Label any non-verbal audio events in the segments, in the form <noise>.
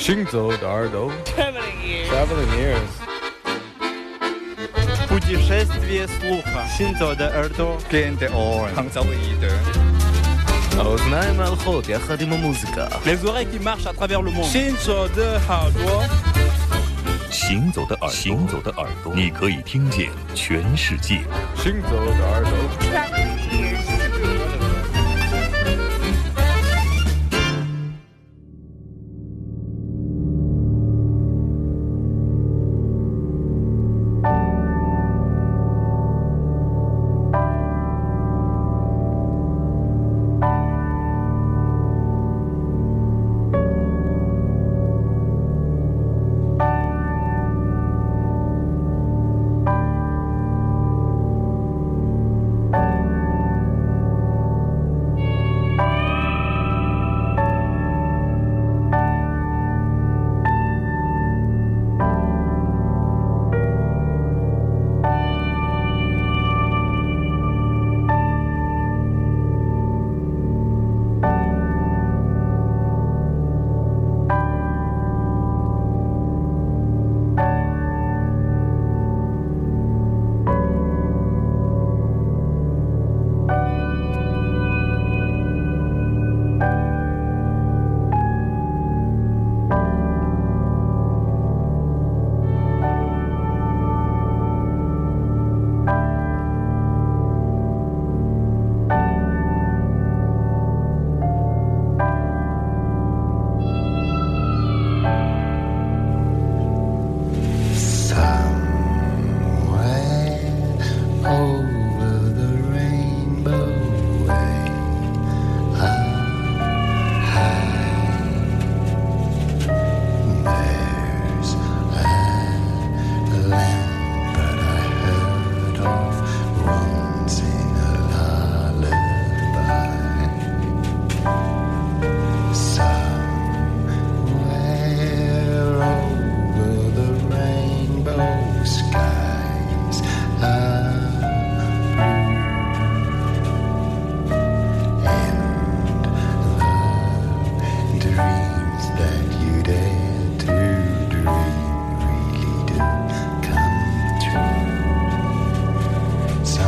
行走的耳朵 Traveling ears. Traveling ears Путешествие слуха. Синзо de Erdo. Gente on. Handzałe idę. האוזניים ההלכות יחד עם המוזיקה Les oreilles qui marchent à travers le monde. Shinzo de Hardware. 行走的耳朵，行走的耳朵，你可以听见全世界。 行走的耳朵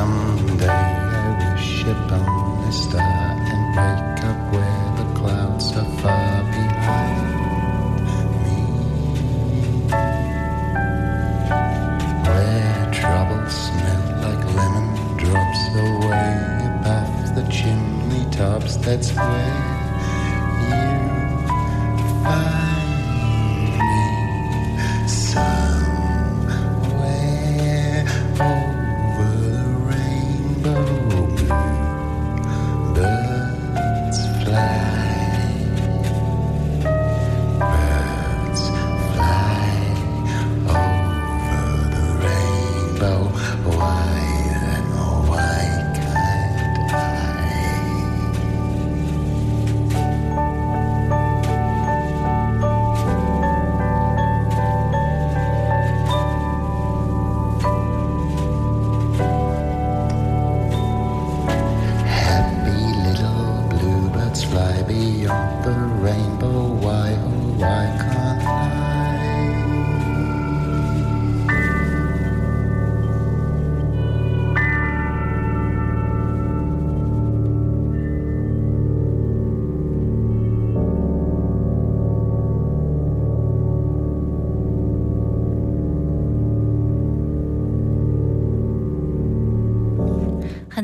Someday I wish upon a star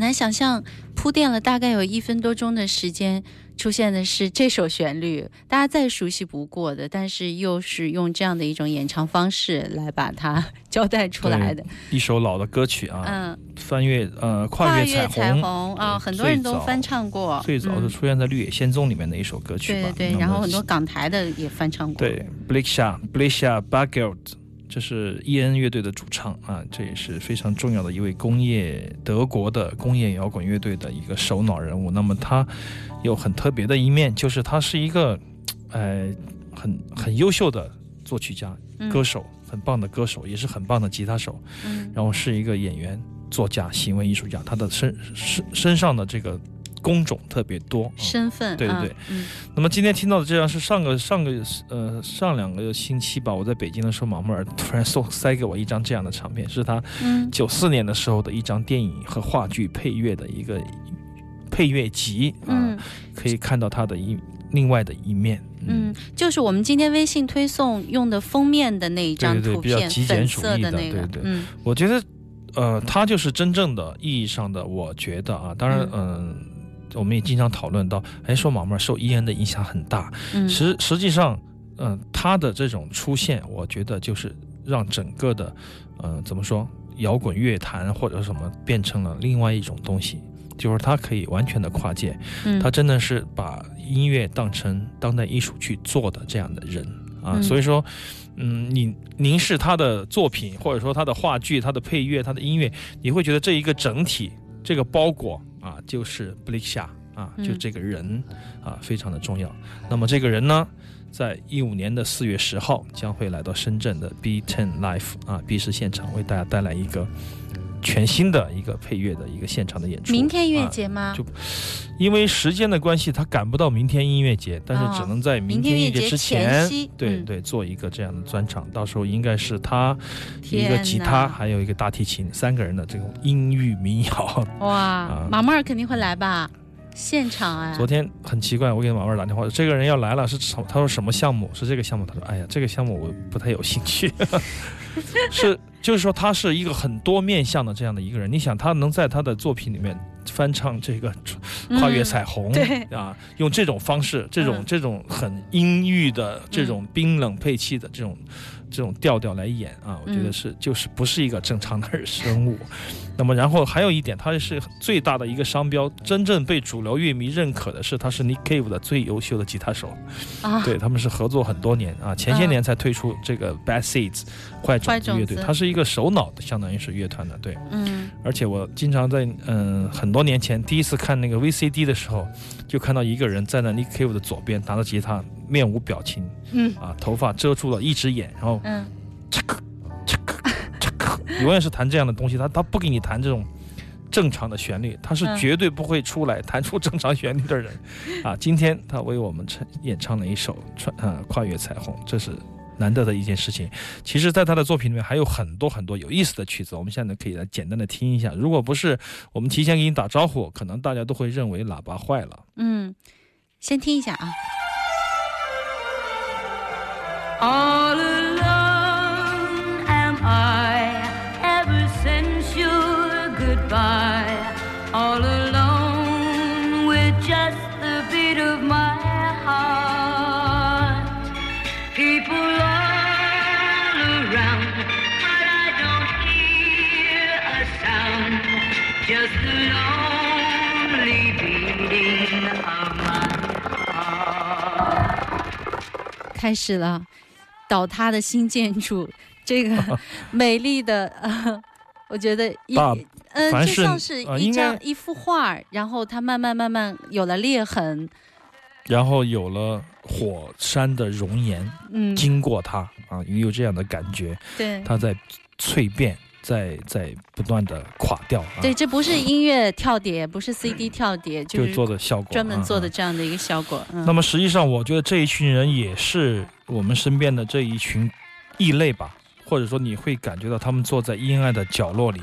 难想象，铺垫了大概有一分多钟的时间，出现的是这首旋律，大家再熟悉不过的，但是又是用这样的一种演唱方式来把它 <laughs> 交代出来的。一首老的歌曲啊，嗯，翻越呃跨越越彩虹虹啊，对很多人都翻唱过。最早是嗯出现在《绿野仙踪》里面的一首歌曲吧。对对对，然后很多港台的也翻唱过。对 b l i k s h a b l i k s h a b a g e l t 这是伊恩乐队的主唱啊，这也是非常重要的一位工业德国的工业摇滚乐队的一个首脑人物。那么他有很特别的一面，就是他是一个呃很很优秀的作曲家、嗯歌手，很棒的歌手，也是很棒的吉他手，嗯然后是一个演员、作家、行为艺术家。他的身身身上的这个工种特别多。啊身份，啊对对对，嗯。那么今天听到的这张是上个上个呃上两个星期吧，我在北京的时候，马木尔突然送塞给我一张这样的唱片，是他嗯。九四年的时候的一张电影和话剧配乐的一个配乐集啊，嗯。可以看到他的一另外的一面。嗯，就是我们今天微信推送用的封面的那一张对对对图片，比较极简粉主义的色那个，对对。嗯。我觉得，呃，他就是真正的意义上的，我觉得啊，当然，嗯、我们也经常讨论到，哎，说马妹受伊恩的影响很大，嗯。实实际上，嗯、他的这种出现，我觉得就是让整个的，呃，怎么说，摇滚乐坛或者什么变成了另外一种东西，就是他可以完全的跨界，嗯。他真的是把音乐当成当代艺术去做的这样的人。啊，嗯。所以说，嗯，你凝视他的作品，或者说他的话剧、他的配乐、他的音乐，你会觉得这一个整体，这个包裹啊，就是布利夏啊，嗯就这个人啊，非常的重要。那么这个人呢？在一五年的四月十号，将会来到深圳的 B Ten Life 啊 B 市现场，为大家带来一个全新的一个配乐的一个现场的演出。明天音乐啊节吗？就因为时间的关系，他赶不到明天音乐节，但是哦只能在明明天天音乐节节之前，对对，做一个这样的专场。到时候应该是他一个吉他，还有一个大提琴，三个人的这种音域民谣。哇啊，马妹儿肯定会来吧？现场啊，昨天很奇怪，我给马妹儿打电话，这个人要来了，是什？他说什么项目？是这个项目？他说，哎呀，这个项目我不太有兴趣。<laughs> 是，就是说他是一个很多面向的这样的一个人。你想，他能在他的作品里面翻唱这个跨越彩虹，啊，用这种方式，这种、嗯这种很阴郁的、这种冰冷配器的这种这种调调来演啊，我觉得嗯是就是不是一个正常的 <laughs> 生物。那么，然后还有一点，它是最大的一个商标，真正被主流乐迷认可的是他是 Nick Cave 的最优秀的吉他手。啊，对他们是合作很多年啊，前些年才推出这个 Bad Seeds 坏种坏种子乐队，子它是一个首脑的，相当于是乐团的，对。嗯而且我经常在嗯很多年前第一次看那个 VCD 的时候，就看到一个人站在 Nick Cave 的左边，拿着吉他，面无表情嗯。啊，头发遮住了一只眼，然后嗯，<laughs> 永远是弹这样的东西，他他不给你弹这种正常的旋律，他是嗯。绝对不会出来弹出正常旋律的人，啊，今天他为我们唱演唱了一首穿呃跨越彩虹，这是难得的一件事情。其实，在他的作品里面还有很多很多有意思的曲子，我们现在可以来简单的听一下。如果不是我们提前给你打招呼，可能大家都会认为喇叭坏了。嗯，先听一下啊。All 开始了，倒塌的新建筑，<laughs> 这个美丽的呃，我觉得一大嗯，就像是一张一幅画，然后它慢慢慢慢有了裂痕，然后有了火山的熔岩嗯，经过它啊，你有这样的感觉，对。它在蜕变，在在不断的垮掉啊。对，这不是音乐跳碟，不是 CD 跳碟，就就是做的效果，专门做的这样的一个效果。嗯、那么实际上，我觉得这一群人也是我们身边的这一群异类吧，或者说你会感觉到他们坐在阴暗的角落里，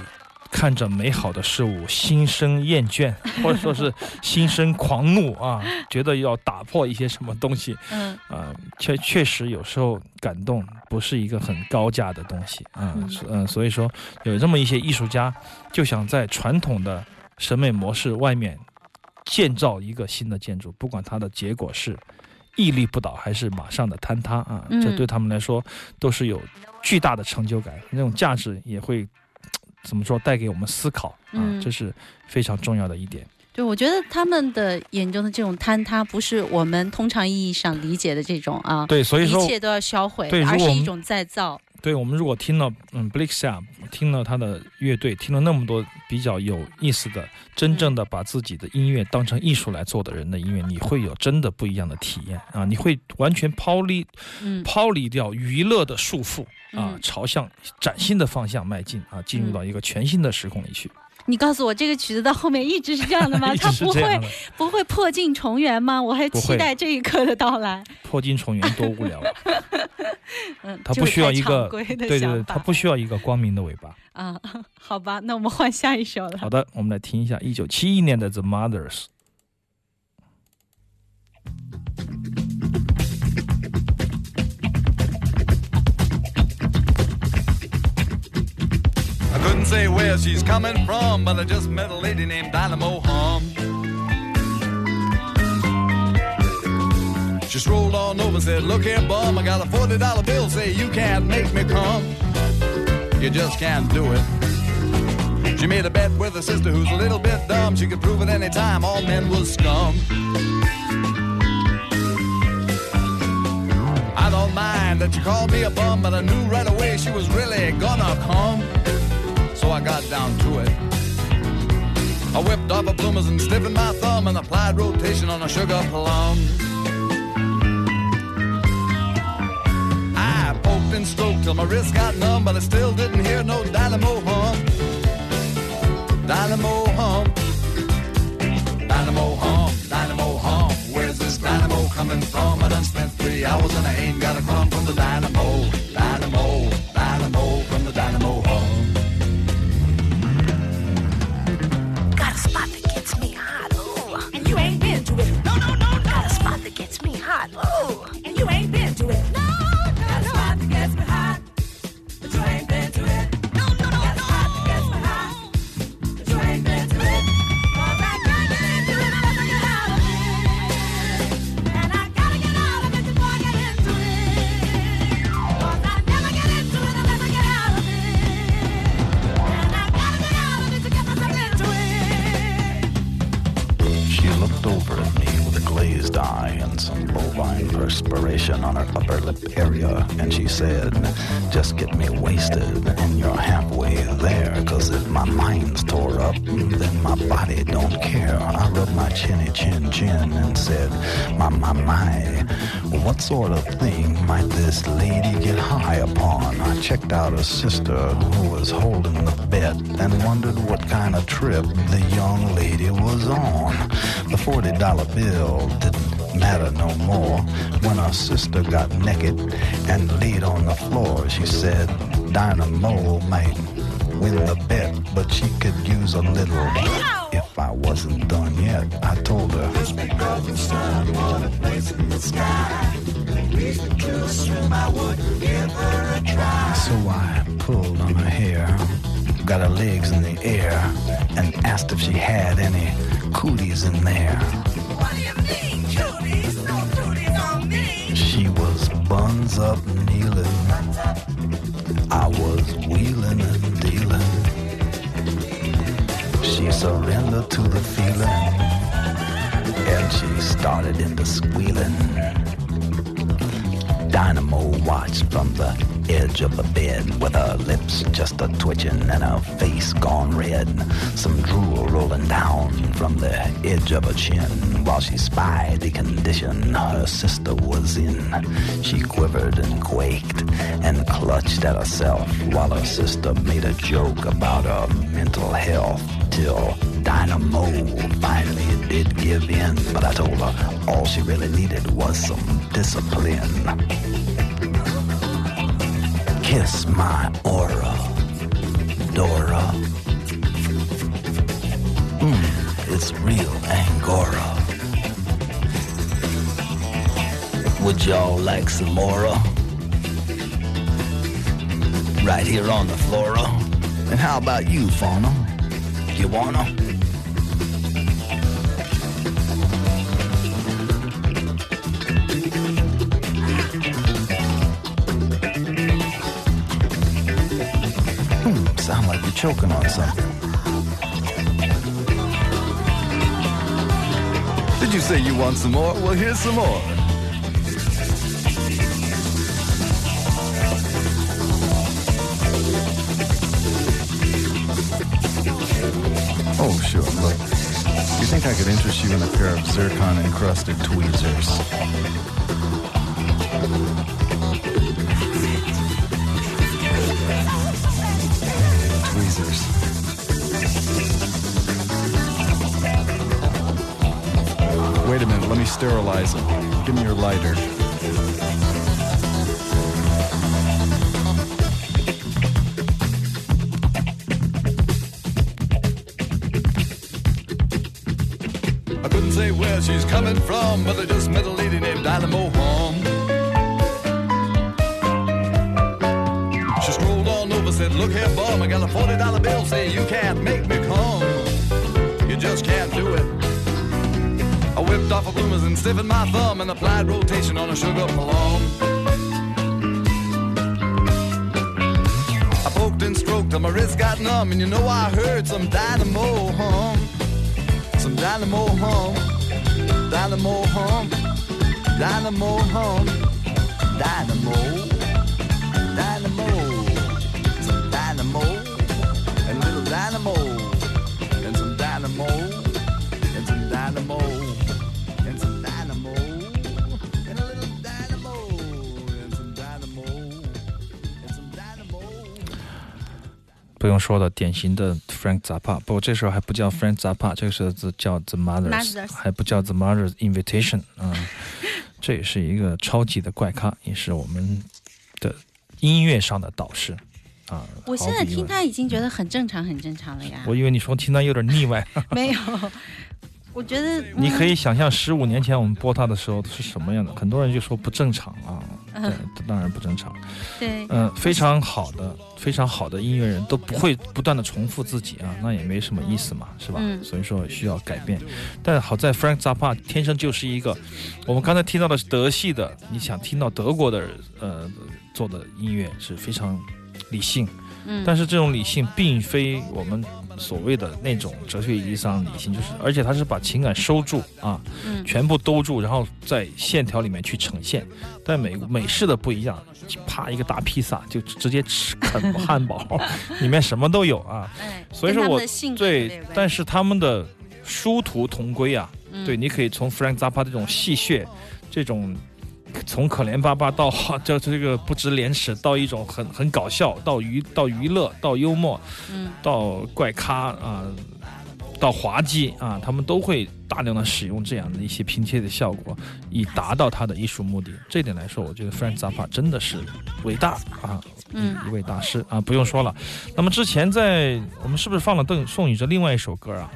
看着美好的事物，心生厌倦，<laughs> 或者说是心生狂怒啊，觉得要打破一些什么东西嗯。啊，确确实有时候感动不是一个很高价的东西啊，嗯。所以说有这么一些艺术家就想在传统的审美模式外面建造一个新的建筑，不管它的结果是屹立不倒还是马上的坍塌啊，嗯这对他们来说都是有巨大的成就感，那种价值也会怎么说带给我们思考啊，嗯这是非常重要的一点。对，我觉得他们的眼中的这种坍塌，不是我们通常意义上理解的这种啊，对，所以说一切都要销毁而是一种再造。对我们如果听了嗯 b l i x a 听了他的乐队，听了那么多比较有意思的、真正的把自己的音乐当成艺术来做的人的音乐，你会有真的不一样的体验啊！你会完全抛离嗯抛离掉娱乐的束缚啊嗯，朝向崭新的方向迈进啊，进入到一个全新的时空里去。你告诉我，这个曲子到后面一直是这样的吗？<laughs> 它不会不会破镜重圆吗？我还期待这一刻的到来。<laughs> 破镜重圆多无聊啊！<laughs> 嗯，它不需要一个对对，它不需要一个光明的尾巴。啊。好吧，那我们换下一首了。好的，我们来听一下一九七一年的 The Mothers。Couldn't say where she's coming from, but I just met a lady named Dynamo Hum. She strolled on over and said, Look here, bum, I got a $40 bill. Say, you can't make me come. You just can't do it. She made a bet with her sister who's a little bit dumb. She could prove at any time all men was scum. I don't mind that you called me a bum, but I knew right away she was really gonna come so I got down to it. I whipped off a bloomers and stiffened my thumb and applied rotation on a sugar plum. I poked and stroked till my wrist got numb, but I still didn't hear no dynamo hum. Dynamo hum. Dynamo hum. Dynamo hum. Where's this dynamo coming from? I done spent three hours and I ain't got a crumb from the dynamo. Dynamo. Dynamo My, my, my, what sort of thing might this lady get high upon? I checked out her sister who was holding the bet and wondered what kind of trip the young lady was on. The $40 bill didn't matter no more when her sister got naked and laid on the floor. She said Dynamo might win the bet, but she could use a little if I wasn't done yet. I told her, It's because the sun a place in the sky. Reason to assume I wouldn't give her a try. So I pulled on her hair, got her legs in the air, and asked if she had any cooties in there. What do you mean, cooties? No cooties on me. She was buns up kneeling. I was wheeling and dealing. She surrendered to the feeling, and she started into squealing. Dynamo watched from the edge of the bed with her lips just a twitching and her face gone red. Some drool rolling down from the edge of her chin while she spied the condition her sister was in. She quivered and quaked and clutched at herself while her sister made a joke about her mental health till Dynamo finally did give in. But I told her all she really needed was some discipline. Kiss my aura, Dora. Mmm, it's real Angora. Would y'all like some more? Right here on the flora. And how about you, Fauna? You wanna? Choking on something. Did you say you want some more? Well, here's some more. Oh, sure. Look, you think I could interest you in a pair of zircon encrusted tweezers? Tweezers. Sterilize them. Give me your lighter. I couldn't say where she's coming from, but I just met a lady named Dynamo Home. She strolled on over, said, Look here, bum, I got a $40 bill, say you can't make me come. You just can't do it. Whipped off a bloomers and stiffened my thumb and applied rotation on a sugar plum. I poked and stroked till my wrist got numb, and you know I heard some dynamo hum. Some dynamo hum, dynamo hum, dynamo hum, dynamo, 用说的，典型的 Frank Zappa。不过这时候还不叫 Frank Zappa，这个时候叫 The Mothers，Mothers 还不叫 The Mothers Invitation 啊、这也是一个超级的怪咖，也是我们的音乐上的导师啊。我现在听他已经觉得很正常，很正常了呀。我以为你说听他有点腻歪。<laughs> 没有，我觉得你可以以想象十五年前我们播他的时候是什么样的，很多人就说不正常啊，对，当然不正常。<laughs> 对，嗯、非常好的、非常好的音乐人都不会不断的重复自己啊，那也没什么意思嘛，是吧？嗯所以说需要改变。但好在 Frank Zappa 天生就是一个，我们刚才听到的是德系的，你想听到德国的呃做的音乐是非常理性，嗯，但是这种理性并非我们所谓的那种哲学意义上的理性，就是而且他是把情感收住啊，嗯全部兜住，然后在线条里面去呈现。但美美式的不一样，啪一个大披萨就直接吃啃汉堡，<laughs> 里面什么都有啊。哎，所以说我对但是他们的殊途同归啊。嗯对，你可以从 Frank Zappa 这种戏谑，这种从可怜巴巴到 <laughs> 叫这个不知廉耻，到一种很很搞笑，到娱到娱乐，到幽默，嗯到怪咖啊、到滑稽啊，他们都会大量的使用这样的一些拼贴的效果，以达到他的艺术目的。这一点来说，我觉得 Frank Zappa 真的是伟大啊，嗯一位大师啊，不用说了。那么之前在我们是不是放了邓宋雨哲另外一首歌啊？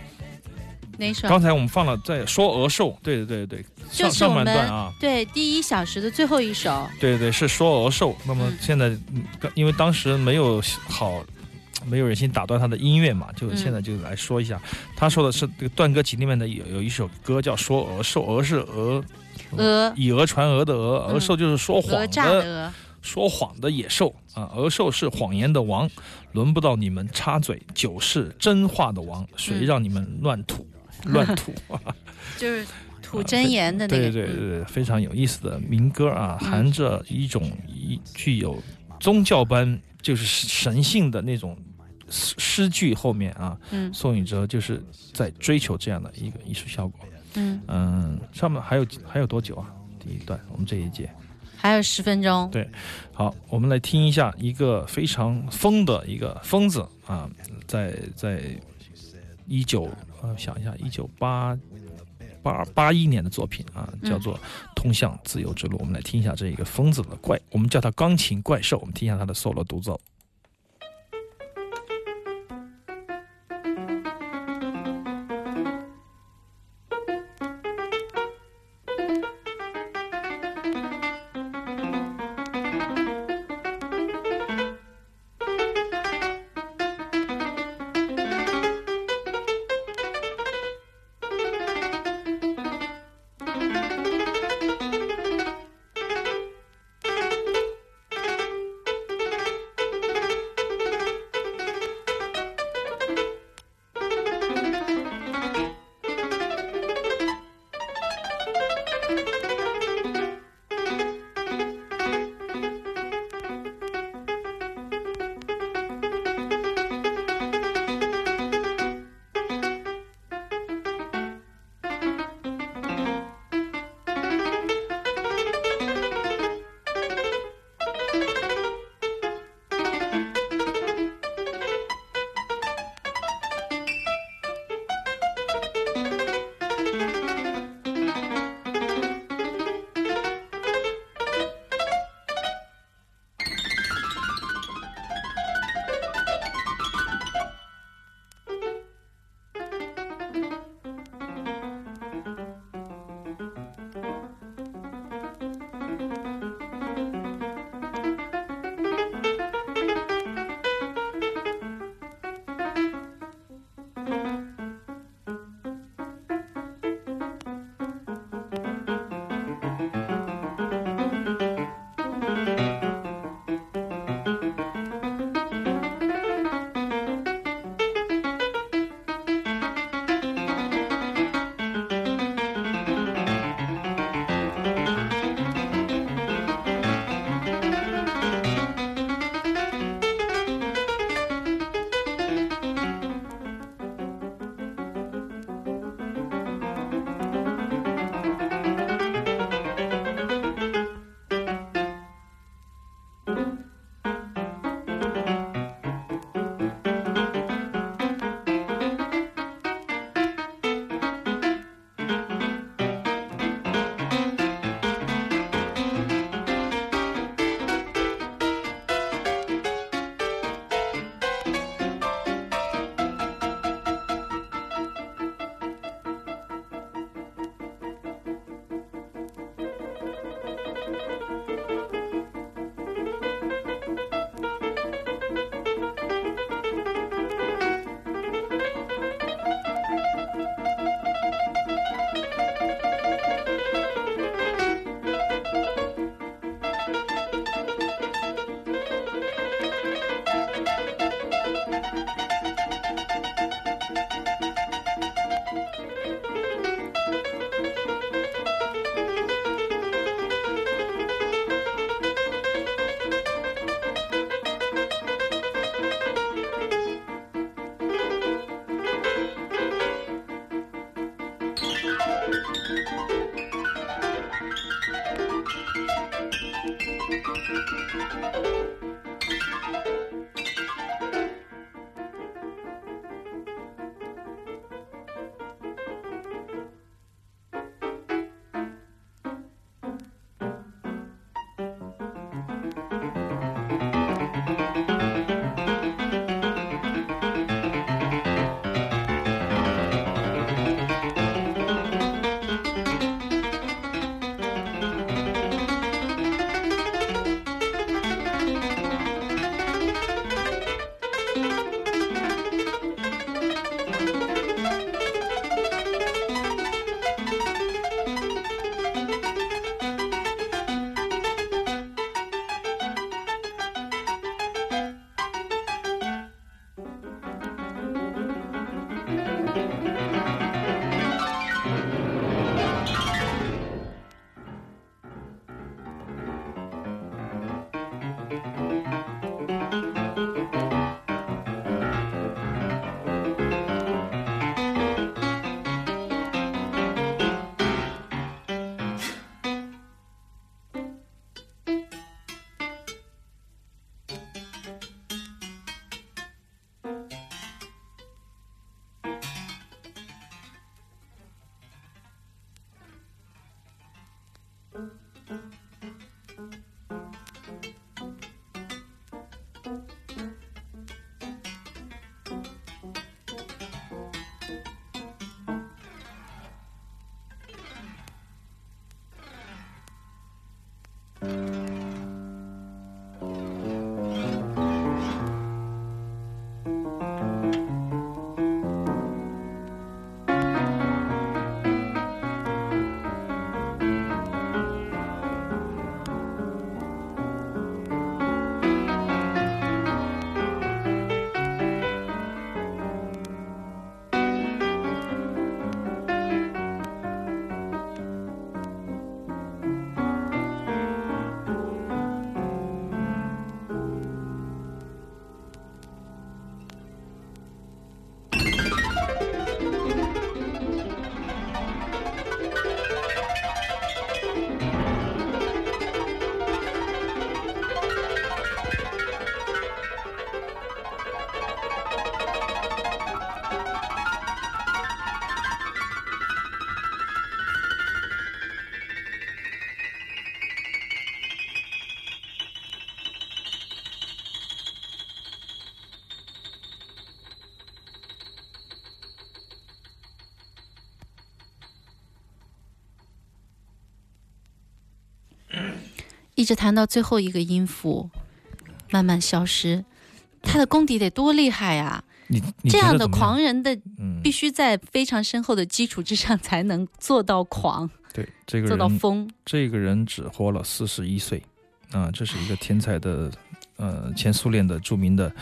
哪首？刚才我们放了在说鹅兽，对对对对，就是上上半段啊。对第一小时的最后一首，对对，是说鹅兽。那么嗯现在，嗯因为当时没有好，没有忍心打断他的音乐嘛，就嗯现在就来说一下。他说的是这个断歌集里面的有有一首歌叫《说鹅兽》，鹅是鹅，鹅以讹传讹的讹，鹅嗯寿就是说谎的讹，说谎的野兽啊，鹅兽是谎言的王，轮不到你们插嘴。酒是真话的王，谁嗯让你们乱吐、<laughs> 乱吐？<laughs> 就是吐真言的那个。对对对对，非常有意思的民歌啊，嗯含着一种一具有宗教般就是神性的那种诗诗句后面啊，嗯宋雨哲就是在追求这样的一个艺术效果。嗯，嗯，上面还有还有多久啊？第一段，我们这一节。还有十分钟。对，好，我们来听一下一个非常疯的一个疯子啊，在在一九呃想一下，一九八八八一年的作品啊，叫做《通向自由之路》。我们来听一下这一个疯子的怪，我们叫他钢琴怪兽。我们听一下他的 solo 独奏。一直弹到最后一个音符，慢慢消失，他的功底得多厉害啊！你你这样的狂人的，嗯必须在非常深厚的基础之上才能做到狂，对这个人做到疯。这个人只活了四十一岁，啊，这是一个天才的，呃，前苏联的著名的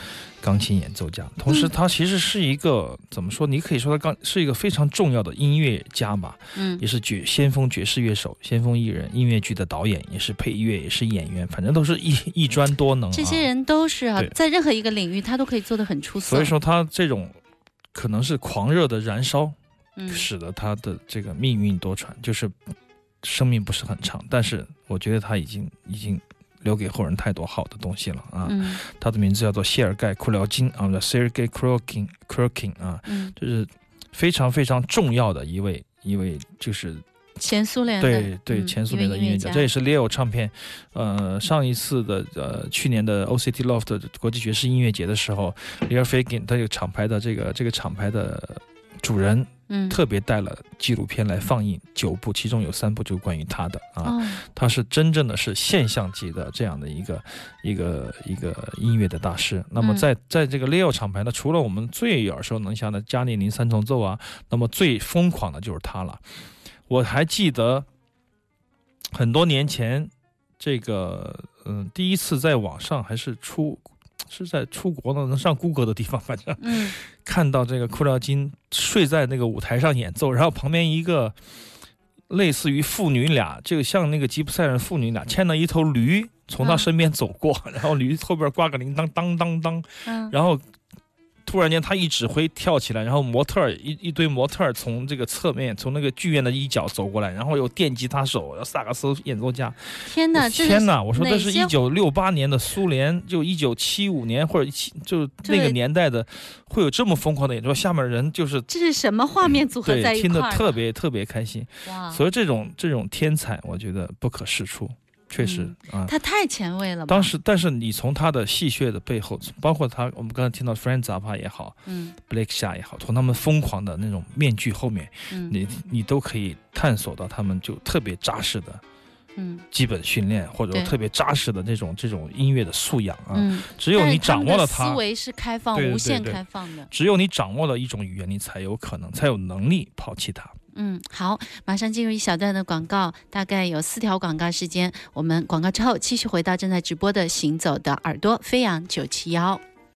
钢琴演奏家。同时，嗯他其实是一个怎么说？你可以说他刚是一个非常重要的音乐家吧，嗯也是爵先锋爵士乐手、先锋艺人、音乐剧的导演，也是配乐，也是演员，反正都是一一专多能、啊。这些人都是啊，在任何一个领域他都可以做得很出色。所以说他这种可能是狂热的燃烧，嗯使得他的这个命运多舛，就是生命不是很长，但是我觉得他已经已经留给后人太多好的东西了啊。嗯。他的名字叫做谢尔盖·库辽金啊，Sergei Krokin Krokin 啊，嗯，就是非常非常重要的一位一位就是前苏联的对对，嗯前苏联的音乐家，这也是 Leo 唱片，呃，上一次的呃去年的 OCT Loft 国际爵士音乐节的时候，Leo Fagin 他这个厂牌的这个这个厂牌的主人，嗯特别带了纪录片来放映九部，其中有三部就是关于他的啊，哦他是真正的是现象级的这样的一个一个一个音乐的大师。那么嗯在在这个 Leo 厂牌呢，除了我们最耳熟能详的加列宁三重奏啊，那么最疯狂的就是他了。我还记得很多年前，这个嗯、第一次在网上还是出 <tsk> 是在出国呢，能上谷歌的地方，反正嗯。看到这个库廖金睡在那个舞台上演奏，然后旁边一个类似于父女俩，这个像那个吉普赛人父女俩牵了一头驴从他嗯。身边走过，然后驴后边挂个铃铛当当当，嗯。然后突然间他一指挥跳起来，然后模特儿一一堆模特儿从这个侧面从那个剧院的一角走过来，然后有电吉他手、有萨克斯演奏家。天哪，天哪！我说这是一九六八年的苏联，就一九七五年或者七就那个年代的，会有这么疯狂的演奏，下面人就是这是什么画面组合在对听得一块儿呢？特别特别开心。哇，所以这种这种天才，我觉得不可世出，确实啊。他太前卫了？当时，但是你从他的戏谑的背后，包括他，我们刚才听到 Friends Up 也好嗯，Blake 夏也好，从他们疯狂的那种面具后面，嗯你你都可以探索到他们就特别扎实的嗯基本训练，或者说特别扎实的那种这种音乐的素养啊。嗯，只有你掌握了它思，维是开放、对对无限开放的。只有你掌握了一种语言，你才有可能，才有能力抛弃它。嗯，好，马上进入一小段的广告，大概有四条广告时间。我们广告之后继续回到正在直播的《行走的耳朵》飞扬九七幺。